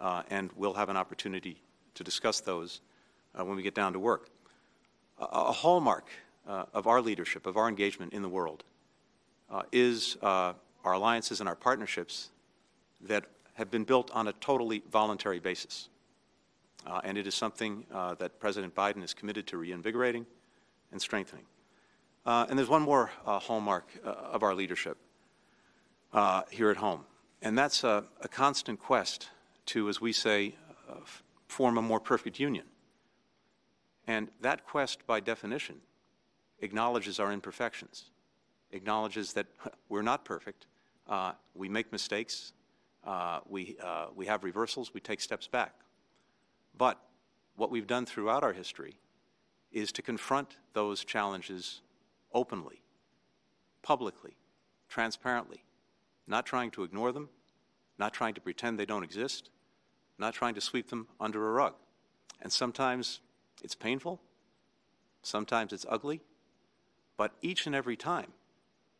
Uh, and we'll have an opportunity to discuss those uh, when we get down to work. A, a hallmark uh, of our leadership, of our engagement in the world, uh, is uh, our alliances and our partnerships that have been built on a totally voluntary basis. Uh, and it is something that President Biden is committed to reinvigorating and strengthening. and there's one more hallmark of our leadership, uh, here at home. And that's a, a, constant quest to, as we say, uh, form a more perfect union. And that quest, by definition, acknowledges our imperfections, acknowledges that we're not perfect, uh, we make mistakes, uh, we, uh, we have reversals, we take steps back. But what we've done throughout our history is to confront those challenges openly, publicly, transparently, not trying to ignore them, not trying to pretend they don't exist, not trying to sweep them under a rug. And sometimes it's painful, sometimes it's ugly, but each and every time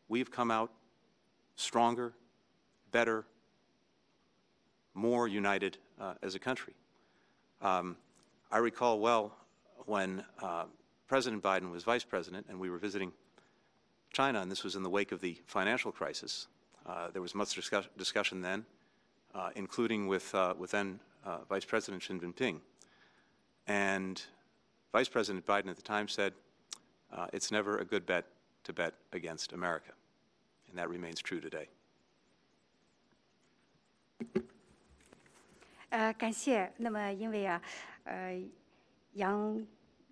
we've come out stronger, better, more united uh, as a country. Um, I recall well when uh, President Biden was vice president and we were visiting China, and this was in the wake of the financial crisis. Uh, there was much discuss discussion then, uh, including with, uh, with then uh, Vice President Xi Jinping. And Vice President Biden at the time said, uh, it's never a good bet to bet against America. And that remains true today. 呃，感谢。那么，因为啊，呃，杨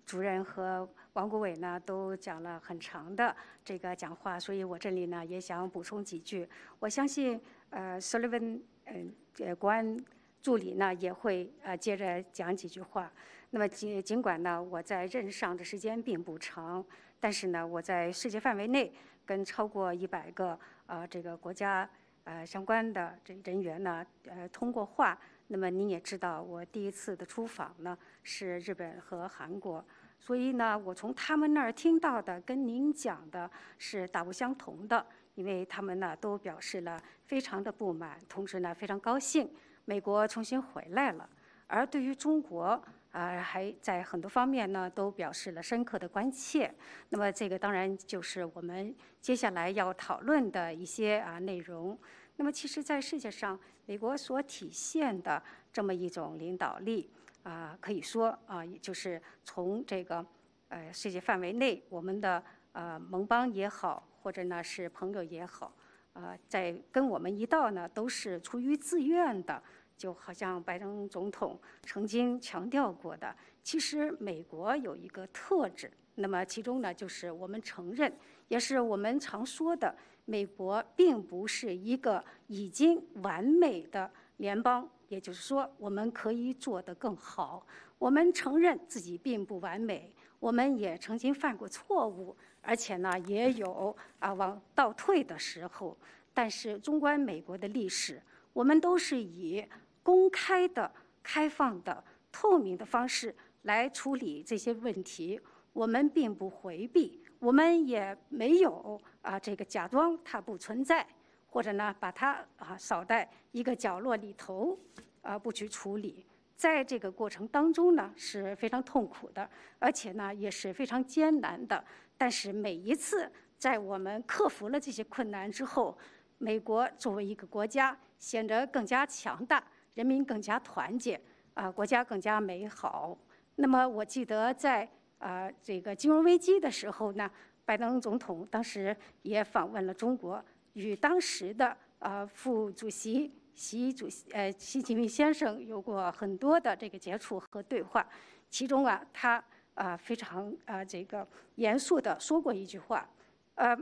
主任和王国伟呢都讲了很长的这个讲话，所以我这里呢也想补充几句。我相信，呃，Sullivan，嗯，呃，国安助理呢也会呃接着讲几句话。那么尽尽管呢我在任上的时间并不长，但是呢我在世界范围内跟超过一百个呃这个国家呃相关的这人员呢呃通过话。那么您也知道，我第一次的出访呢是日本和韩国。所以呢，我从他们那儿听到的跟您讲的是大不相同的，因为他们呢都表示了非常的不满，同时呢非常高兴美国重新回来了。而对于中国啊，还在很多方面呢都表示了深刻的关切。那么这个当然就是我们接下来要讨论的一些啊内容。那么其实，在世界上，美国所体现的这么一种领导力。啊，可以说啊，也就是从这个呃世界范围内，我们的呃盟邦也好，或者呢是朋友也好，呃，在跟我们一道呢，都是出于自愿的。就好像拜登总统曾经强调过的，其实美国有一个特质，那么其中呢，就是我们承认，也是我们常说的，美国并不是一个已经完美的联邦。也就是说，我们可以做得更好。我们承认自己并不完美，我们也曾经犯过错误，而且呢，也有啊往倒退的时候。但是，纵观美国的历史，我们都是以公开的、开放的、透明的方式来处理这些问题。我们并不回避，我们也没有啊这个假装它不存在，或者呢把它啊扫在一个角落里头，啊不去处理。在这个过程当中呢是非常痛苦的，而且呢也是非常艰难的。但是每一次在我们克服了这些困难之后，美国作为一个国家显得更加强大，人民更加团结，啊国家更加美好。那么我记得在。啊，这个金融危机的时候呢，拜登总统当时也访问了中国，与当时的啊副主席习主席呃习近平先生有过很多的这个接触和对话。其中啊，他啊非常啊这个严肃的说过一句话，呃，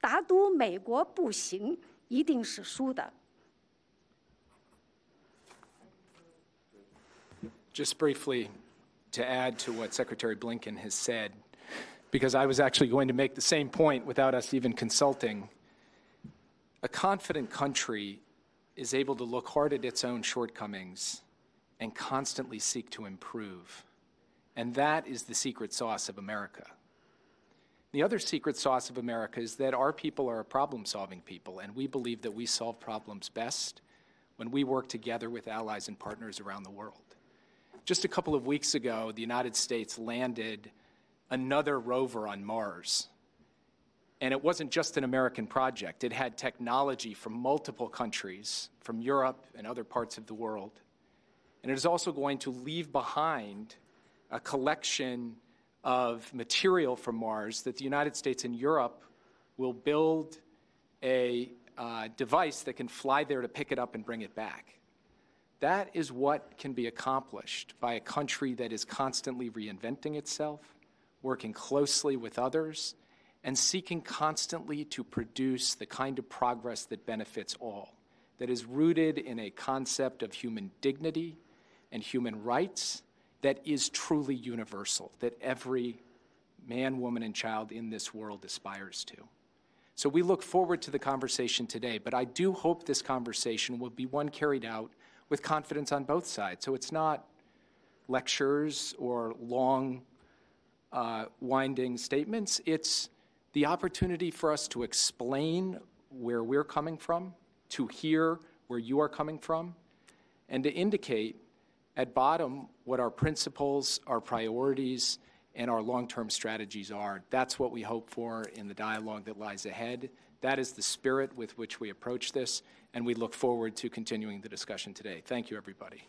打赌美国不行，一定是输的。Just briefly. To add to what Secretary Blinken has said, because I was actually going to make the same point without us even consulting. A confident country is able to look hard at its own shortcomings and constantly seek to improve. And that is the secret sauce of America. The other secret sauce of America is that our people are a problem solving people, and we believe that we solve problems best when we work together with allies and partners around the world. Just a couple of weeks ago, the United States landed another rover on Mars. And it wasn't just an American project, it had technology from multiple countries, from Europe and other parts of the world. And it is also going to leave behind a collection of material from Mars that the United States and Europe will build a uh, device that can fly there to pick it up and bring it back. That is what can be accomplished by a country that is constantly reinventing itself, working closely with others, and seeking constantly to produce the kind of progress that benefits all, that is rooted in a concept of human dignity and human rights that is truly universal, that every man, woman, and child in this world aspires to. So we look forward to the conversation today, but I do hope this conversation will be one carried out with confidence on both sides. So it's not lectures or long, uh, winding statements. It's the opportunity for us to explain where we're coming from, to hear where you are coming from, and to indicate at bottom what our principles, our priorities, and our long-term strategies are. That's what we hope for in the dialogue that lies ahead. That is the spirit with which we approach this, and we look forward to continuing the discussion today. Thank you, everybody.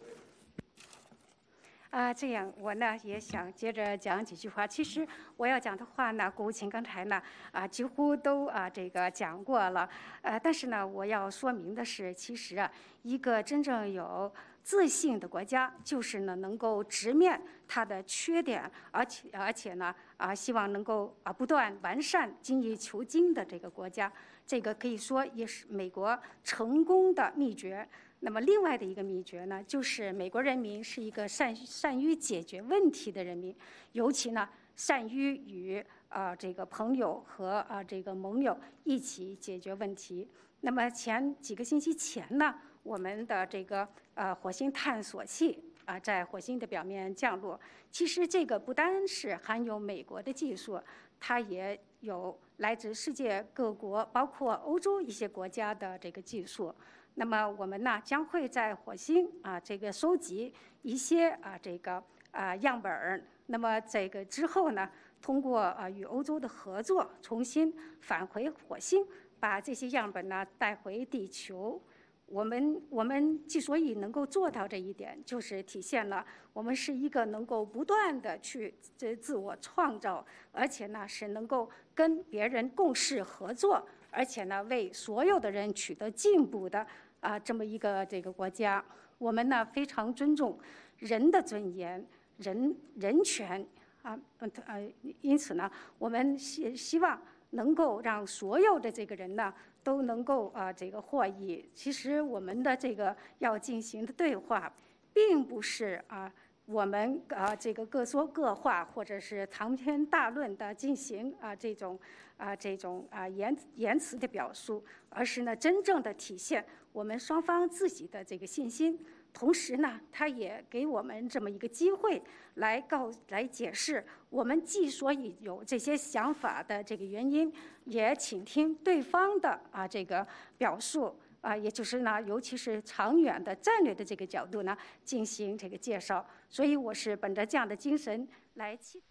啊，这样我呢也想接着讲几句话。其实我要讲的话呢，国务卿刚才呢啊几乎都啊这个讲过了。呃，但是呢，我要说明的是，其实啊，一个真正有自信的国家，就是呢能够直面它的缺点，而且而且呢啊希望能够啊不断完善、精益求精的这个国家。这个可以说也是美国成功的秘诀。那么另外的一个秘诀呢，就是美国人民是一个善善于解决问题的人民，尤其呢善于与啊这个朋友和啊这个盟友一起解决问题。那么前几个星期前呢？我们的这个呃火星探索器啊，在火星的表面降落。其实这个不单是含有美国的技术，它也有来自世界各国，包括欧洲一些国家的这个技术。那么我们呢，将会在火星啊这个收集一些啊这个啊样本儿。那么这个之后呢，通过啊与欧洲的合作，重新返回火星，把这些样本呢带回地球。我们我们之所以能够做到这一点，就是体现了我们是一个能够不断的去这自我创造，而且呢是能够跟别人共事合作，而且呢为所有的人取得进步的啊这么一个这个国家。我们呢非常尊重人的尊严、人人权啊呃，因此呢我们希希望能够让所有的这个人呢。都能够啊这个获益。其实我们的这个要进行的对话，并不是啊我们啊这个各说各话，或者是长篇大论的进行啊这种啊这种啊言言辞的表述，而是呢真正的体现我们双方自己的这个信心。同时呢，他也给我们这么一个机会来告来解释我们既所以有这些想法的这个原因，也倾听对方的啊这个表述啊，也就是呢，尤其是长远的战略的这个角度呢，进行这个介绍。所以我是本着这样的精神来期。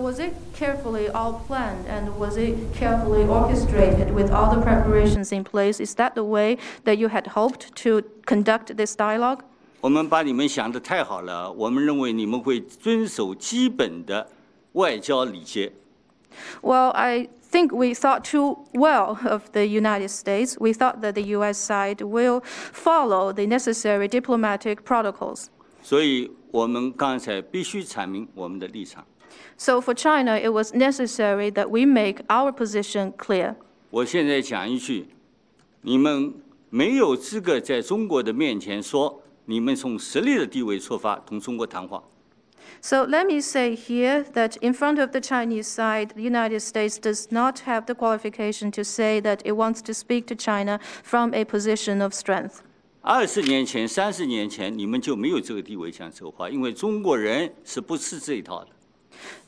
was it carefully all planned and was it carefully orchestrated with all the preparations in place? Is that the way that you had hoped to conduct this dialogue? 我们把你们想的太好了，我们认为你们会遵守基本的外交礼节。 Well, I think we thought too well of the United States. We thought that the US side will follow the necessary diplomatic protocols. 所以我们刚才必须阐明我们的立场。 So for China, it was necessary that we make our position clear. 我现在讲一句，你们没有资格在中国的面前说你们从实力的地位出发同中国谈话。 So let me say here that in front of the Chinese side, the United States does not have the qualification to say that it wants to speak to China from a position of strength. 二十年前、三十年前，你们就没有这个地位讲这个话，因为中国人是不吃这一套的。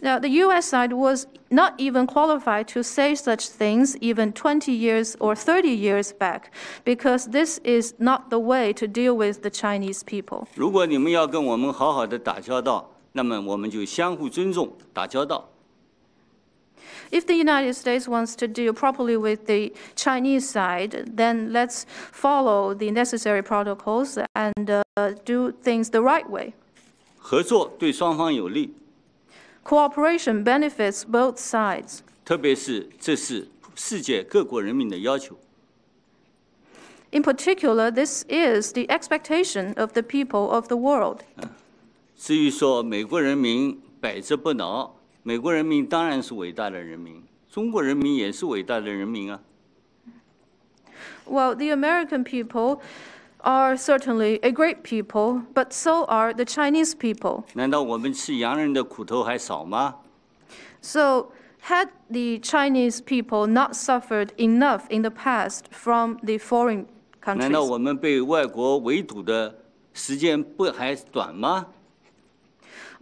Now, the US side was not even qualified to say such things even 20 years or 30 years back, because this is not the way to deal with the Chinese people. 如果你们要跟我们好好的打交道，那么我们就相互尊重，打交道。 If the United States wants to deal properly with the Chinese side, then let's follow the necessary protocols and uh, do things the right way. 合作对双方有利， Cooperation benefits both sides. 特别是这是世界各国人民的要求。 In particular, this is the expectation of the people of the world. 至于说美国人民百折不挠，美国人民当然是伟大的人民，中国人民也是伟大的人民啊。 Well, the American people are certainly a great people, but so are the Chinese people. 难道我们吃洋人的苦头还少吗？ So, had the Chinese people not suffered enough in the past from the foreign 难道 countries? 我们被外国围堵的时间不还短吗？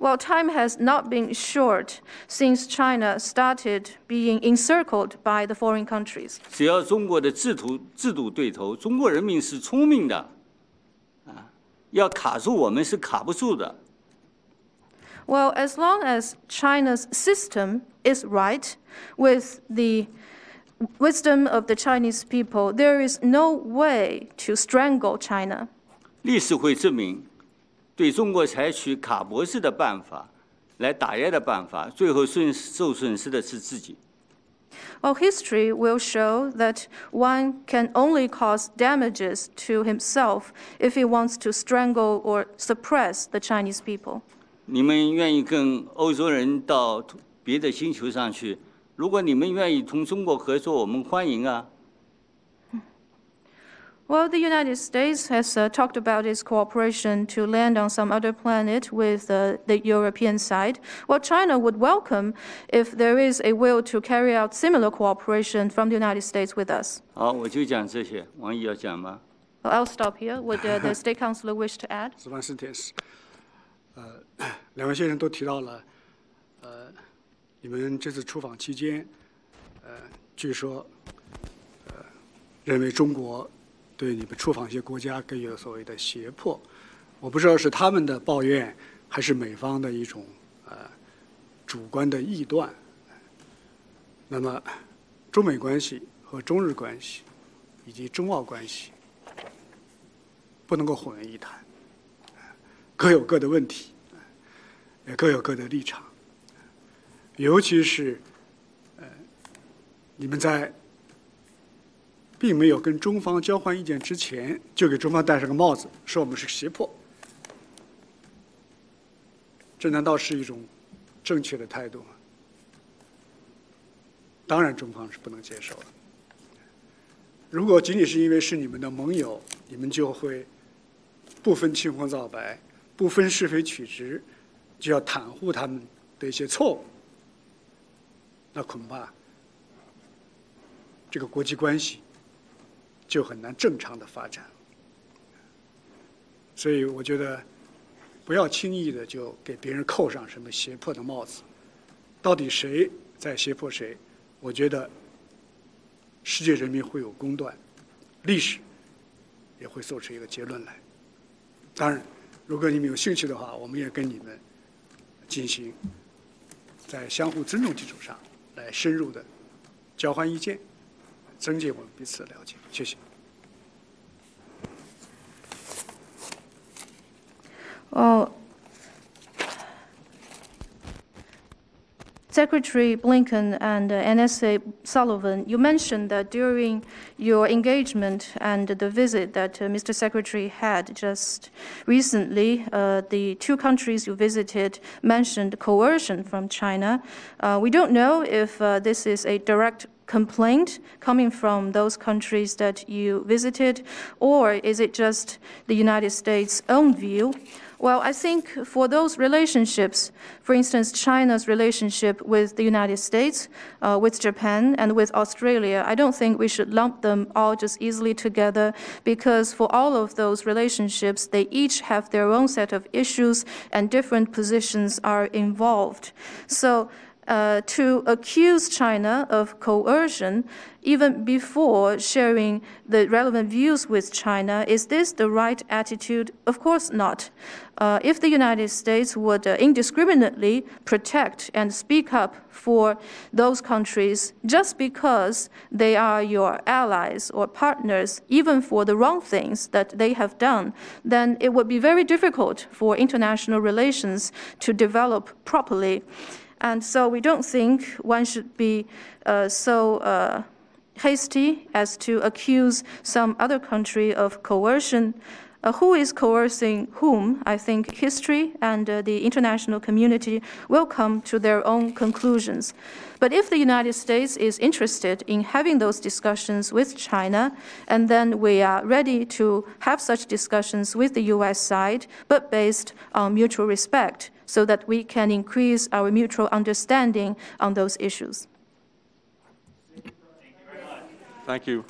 Well, time has not been short since China started being encircled by the foreign countries. 只要中国的制度制度对头，中国人民是聪明的，啊，要卡住我们是卡不住的。 Well, as long as China's system is right with the wisdom of the Chinese people, there is no way to strangle China. 历史会证明， 对中国采取卡脖子的办法来打压的办法，最后损受损失的是自己。Well, history will show that one can only cause damages to himself if he wants to strangle or suppress the Chinese people. 你们愿意跟欧洲人到别的星球上去？如果你们愿意同中国合作，我们欢迎啊。Well, the United States has uh, talked about its cooperation to land on some other planet with uh, the European side. Well, China would welcome if there is a will to carry out similar cooperation from the United States with us. 好，我就讲这些。王毅要讲吗？ Well, I'll stop here. Would uh, the State Councilor wish to add? 斯万斯铁斯，呃，两位先生都提到了，呃，你们这次出访期间，呃，据说，呃，认为中国 对你们出访一些国家给予所谓的胁迫，我不知道是他们的抱怨，还是美方的一种呃主观的臆断。那么，中美关系和中日关系以及中澳关系不能够混为一谈。各有各的问题，也各有各的立场。尤其是，呃，你们在并没有跟中方交换意见之前，就给中方戴上个帽子，说我们是胁迫，这难道是一种正确的态度吗？当然中方是不能接受的。如果仅仅是因为是你们的盟友，你们就会不分青红皂白、不分是非曲直，就要袒护他们的一些错误，那恐怕这个国际关系就很难正常的发展。所以，我觉得不要轻易的就给别人扣上什么胁迫的帽子。到底谁在胁迫谁？我觉得世界人民会有公断，历史也会做出一个结论来。当然，如果你们有兴趣的话，我们也跟你们进行在相互尊重基础上来深入的交换意见，增进我们彼此的了解。谢谢。 Well, Secretary Blinken and uh, NSA Sullivan, you mentioned that during your engagement and the visit that uh, Mr. Secretary had just recently, uh, the two countries you visited mentioned coercion from China. Uh, we don't know if uh, this is a direct complaint coming from those countries that you visited, or is it just the United States' own view? Well, I think for those relationships, for instance, China's relationship with the United States, uh, with Japan, and with Australia, I don't think we should lump them all just easily together because for all of those relationships, they each have their own set of issues and different positions are involved. So uh, to accuse China of coercion even before sharing the relevant views with China, is this the right attitude? Of course not. Uh, if the United States would uh, indiscriminately protect and speak up for those countries just because they are your allies or partners, even for the wrong things that they have done, then it would be very difficult for international relations to develop properly. And so we don't think one should be uh, so uh, hasty as to accuse some other country of coercion. Uh, who is coercing whom? I think history and uh, the international community will come to their own conclusions. But if the United States is interested in having those discussions with China, and then we are ready to have such discussions with the US side, but based on mutual respect, so that we can increase our mutual understanding on those issues. Thank you.